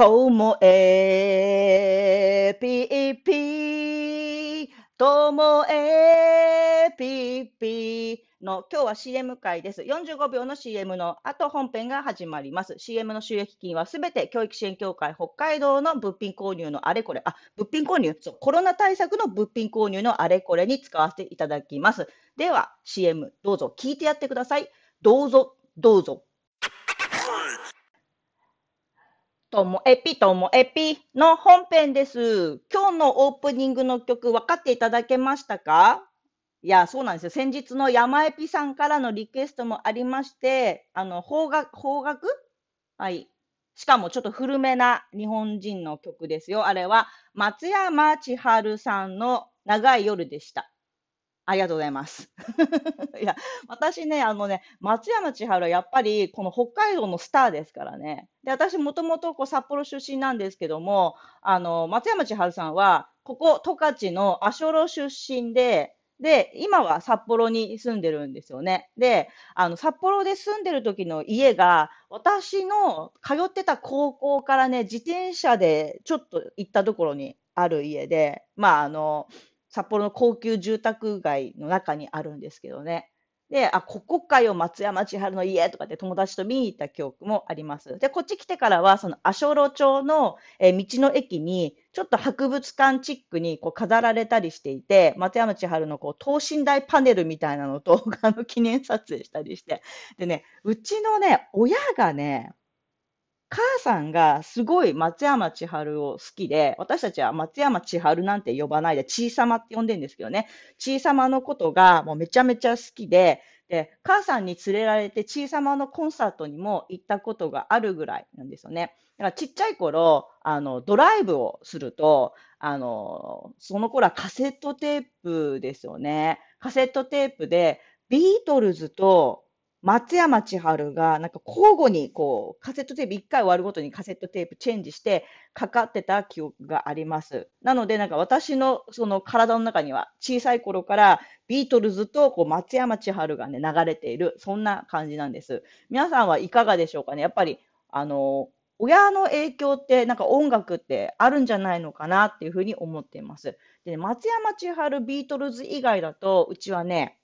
ともえぴぴともえぴぴの今日は CM 会です。45秒の CM の後本編が始まります。CM の収益金はすべて教育支援協会北海道の物品購入のあれこれ、あ、物品購入、そう、コロナ対策の物品購入のあれこれに使わせていただきます。では CM どうぞ聞いてやってください。どうぞ、どうぞ。ともえぴともえぴの本編です。今日のオープニングの曲分かっていただけましたか？いや、そうなんですよ。先日の山エピさんからのリクエストもありまして、あの、邦楽、邦楽？はい。しかもちょっと古めな日本人の曲ですよ。あれは松山千春さんの長い夜でした。ありがとうございます。いや、私ね、あのね、松山千春はやっぱりこの北海道のスターですからね。で、私もともとこう札幌出身なんですけども、あの、松山千春さんは、ここ十勝の足寄出身で、で、今は札幌に住んでるんですよね。で、あの、札幌で住んでる時の家が、私の通ってた高校からね、自転車でちょっと行ったところにある家で、まあ、あの、札幌の高級住宅街の中にあるんですけどね。で、あ、ここかよ、松山千春の家とかって友達と見に行った記憶もあります。で、こっち来てからは、その足寄町の、え道の駅に、ちょっと博物館チックにこう飾られたりしていて、松山千春のこう等身大パネルみたいなのと、あの記念撮影したりして。でね、うちのね、親がね、母さんがすごい松山千春を好きで、私たちは松山千春なんて呼ばないで、ちいさまって呼んでるんですけどね、ちいさまのことがもうめちゃめちゃ好きで、で、母さんに連れられて、ちいさまのコンサートにも行ったことがあるぐらいなんですよね。だからちっちゃい頃、あの、ドライブをすると、あの、その頃はカセットテープですよね。カセットテープで、ビートルズと松山千春が、なんか交互にこう、カセットテープ1回終わるごとにカセットテープチェンジしてかかってた記憶があります。なので、なんか私のその体の中には小さい頃からビートルズとこう松山千春がね、流れている、そんな感じなんです。皆さんはいかがでしょうかねやっぱり、あの、親の影響ってなんか音楽ってあるんじゃないのかなっていうふうに思っています。で、松山千春ビートルズ以外だと、うちはね、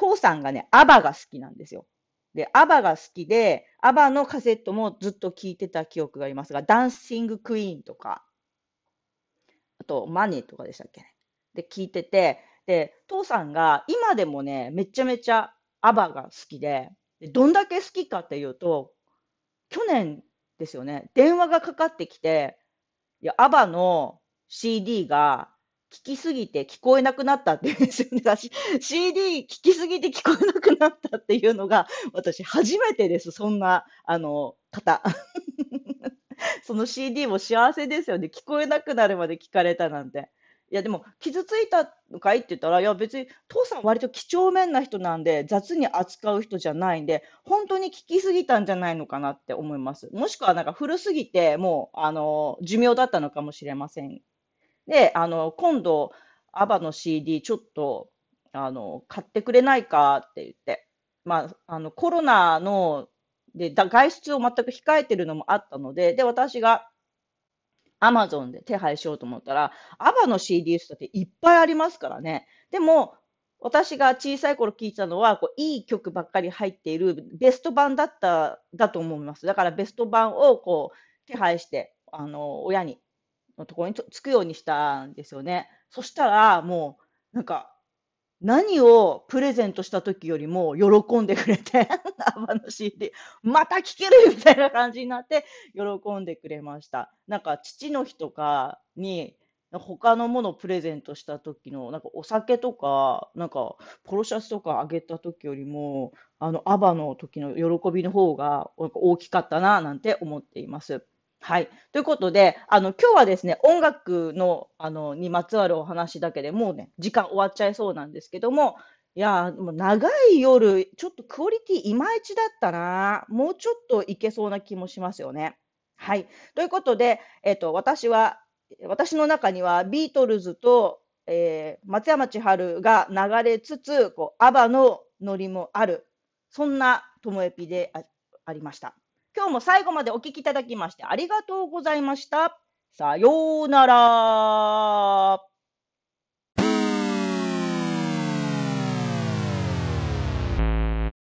父さんがね、アバが好きなんですよ。で、アバが好きで、アバのカセットもずっと聴いてた記憶がありますが、ダンシングクイーンとか、あと、マネーとかでしたっけね。で、聴いてて、で、父さんが今でもね、めちゃめちゃアバが好きで、どんだけ好きかっていうと、去年ですよね、電話がかかってきて、いや、アバの CD が聞きすぎて聞こえなくなったっていうんですよね。CD 聞きすぎて聞こえなくなったっていうのが、私初めてです。そんな、あの、方。その CD も幸せですよね。聞こえなくなるまで聞かれたなんて。いや、でも、傷ついたのかいって言ったら、いや、別に、父さん割と几帳面な人なんで、雑に扱う人じゃないんで、本当に聞きすぎたんじゃないのかなって思います。もしくは、なんか古すぎて、もう、あの、寿命だったのかもしれませんで、あの、今度、アバの CD ちょっと、あの、買ってくれないかって言って、まあ、あの、コロナの、で、外出を全く控えてるのもあったので、で、私が、アマゾンで手配しようと思ったら、アバの CD ストっていっぱいありますからね。でも、私が小さい頃聞いたのは、こういい曲ばっかり入っているベスト版だった、だと思います。だからベスト版をこう手配して、あの、親にのところにつくようにしたんですよね。そしたら、もう、なんか、何をプレゼントした時よりも喜んでくれて、アバの CD、また聴けるみたいな感じになって喜んでくれました。なんか父の日とかに他のものをプレゼントした時の、なんかお酒とか、なんかポロシャツとかあげた時よりも、あの、アバの時の喜びの方が大きかったな、なんて思っています。はい。ということで、あの、今日はですね、音楽の、あの、にまつわるお話だけでもうね、時間終わっちゃいそうなんですけども、いやもう長い夜、ちょっとクオリティいまいちだったな。もうちょっといけそうな気もしますよね。はい。ということで、えっ、と、私は、私の中にはビートルズと、えー、松山千春が流れつつ、こう、アバのノリもある。そんなともえぴであありました。今日も最後までお聞きいただきましてありがとうございました。さようなら。